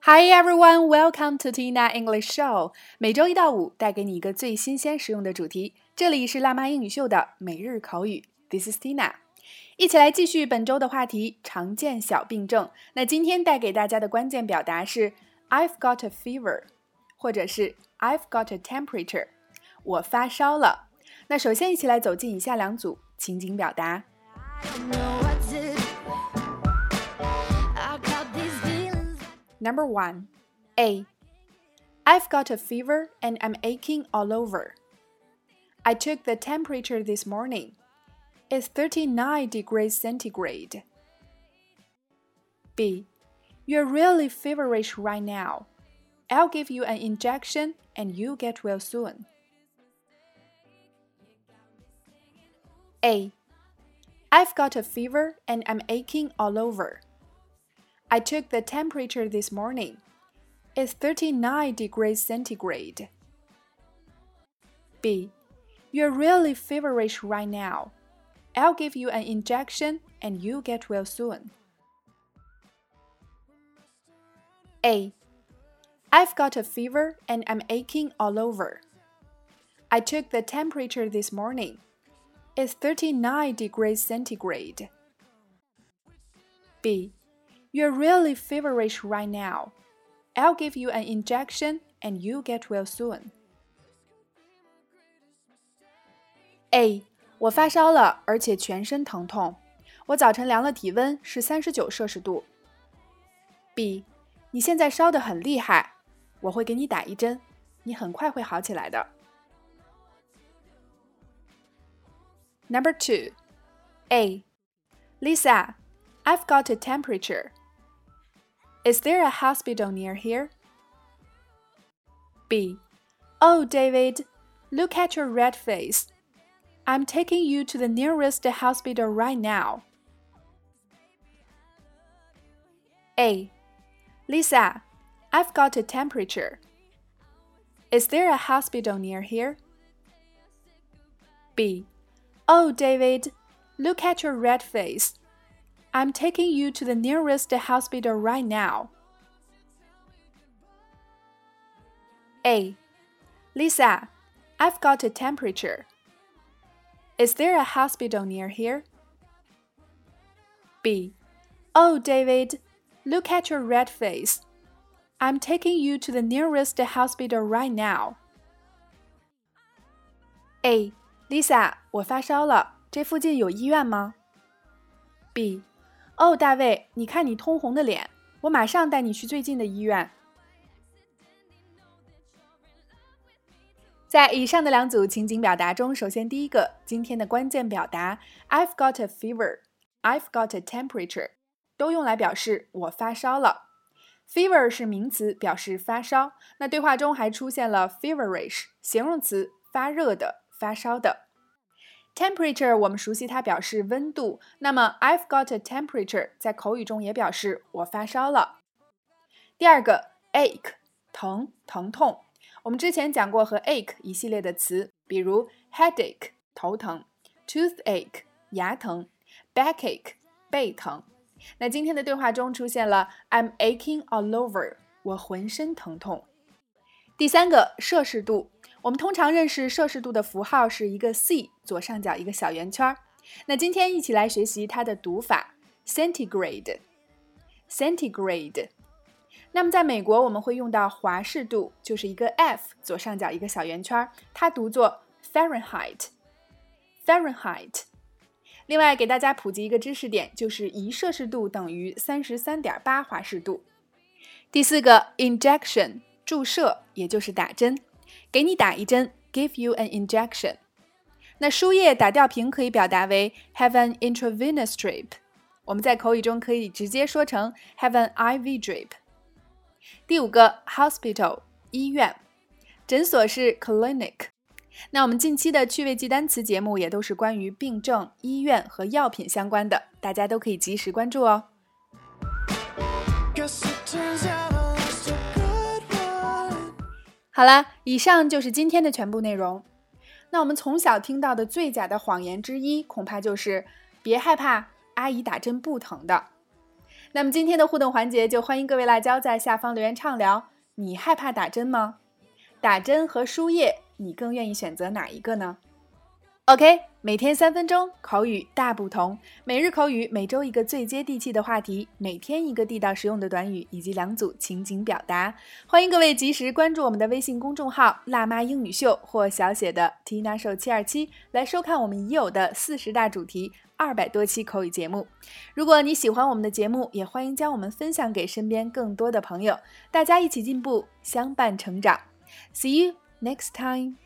Hi everyone, welcome to Tina English Show。每周一到五带给你一个最新鲜实用的主题。这里是辣妈英语秀的每日口语。This is Tina。一起来继续本周的话题：常见小病症。那今天带给大家的关键表达是 "I've got a fever"，或者是 "I've got a temperature"，我发烧了。那首先一起来走进以下两组情景表达。Number one, A. I've got a fever and I'm aching all over. I took the temperature this morning. It's 39 degrees centigrade. B. You're really feverish right now. I'll give you an injection and you'll get well soon. A. I've got a fever and I'm aching all over. I took the temperature this morning. It's 39 degrees centigrade. B. You're really feverish right now. I'll give you an injection and you'll get well soon. A. I've got a fever and I'm aching all over. I took the temperature this morning. It's 39 degrees centigrade. B. You're really feverish right now. I'll give you an injection and you'll get well soon. A. 我发烧了，而且全身疼痛。我早晨量了体温是三十九摄氏度。B. 你现在烧得很厉害， 我会给你打一针，你很快会好起来的。Number two. A. Lisa, I've got a temperature. Is there a hospital near here? B. Oh, David, look at your red face. I'm taking you to the nearest hospital right now. A. Lisa, I've got a temperature. Is there a hospital near here? B. Oh, David, look at your red face. I'm taking you to the nearest hospital right now. A. Lisa, I've got a temperature. Is there a hospital near here? B. Oh, David, look at your red face. I'm taking you to the nearest hospital right now. A. Lisa，我发烧了，这附近有医院吗？B. 哦，大卫，你看你通红的脸，我马上带你去最近的医院。在以上的两组情景表达中，首先第一个，今天的关键表达 "I've got a fever", "I've got a temperature" 都用来表示我发烧了。Fever 是名词，表示发烧。那对话中还出现了 feverish 形容词，发热的、发烧的。Temperature，我们熟悉它表示温度。那么，I've got a temperature，在口语中也表示我发烧了。第二个，ache，疼、疼痛。我们之前讲过和 ache 一系列的词，比如 headache，头疼；toothache，牙疼；backache，背疼。那今天的对话中出现了 I'm aching all over，我浑身疼痛。第三个，摄氏度。我们通常认识摄氏度的符号是一个 C，左上角一个小圆圈。那今天一起来学习它的读法，centigrade，centigrade。那么在美国我们会用到华氏度，就是一个 F，左上角一个小圆圈，它读作 Fahrenheit，Fahrenheit。另外给大家普及一个知识点，就是一摄氏度等于三十三点八华氏度。第四个，injection，注射，也就是打针。给你打一针，give you an injection。那输液打吊瓶可以表达为 have an intravenous drip。我们在口语中可以直接说成 have an IV drip。第五个 hospital 医院，诊所是 clinic。那我们近期的趣味记单词节目也都是关于病症、医院和药品相关的，大家都可以及时关注哦。好了，以上就是今天的全部内容。那我们从小听到的最假的谎言之一，恐怕就是“别害怕，阿姨打针不疼的”。那么今天的互动环节，就欢迎各位辣椒在下方留言畅聊：你害怕打针吗？打针和输液，你更愿意选择哪一个呢？OK，每天三分钟，口语大不同。每日口语，每周一个最接地气的话题，每天一个地道实用的短语，以及两组情景表达。欢迎各位及时关注我们的微信公众号“辣妈英语秀”或小写的 Tina Show 七二七，来收看我们已有的四十大主题、二百多期口语节目。如果你喜欢我们的节目，也欢迎将我们分享给身边更多的朋友，大家一起进步，相伴成长。See you next time.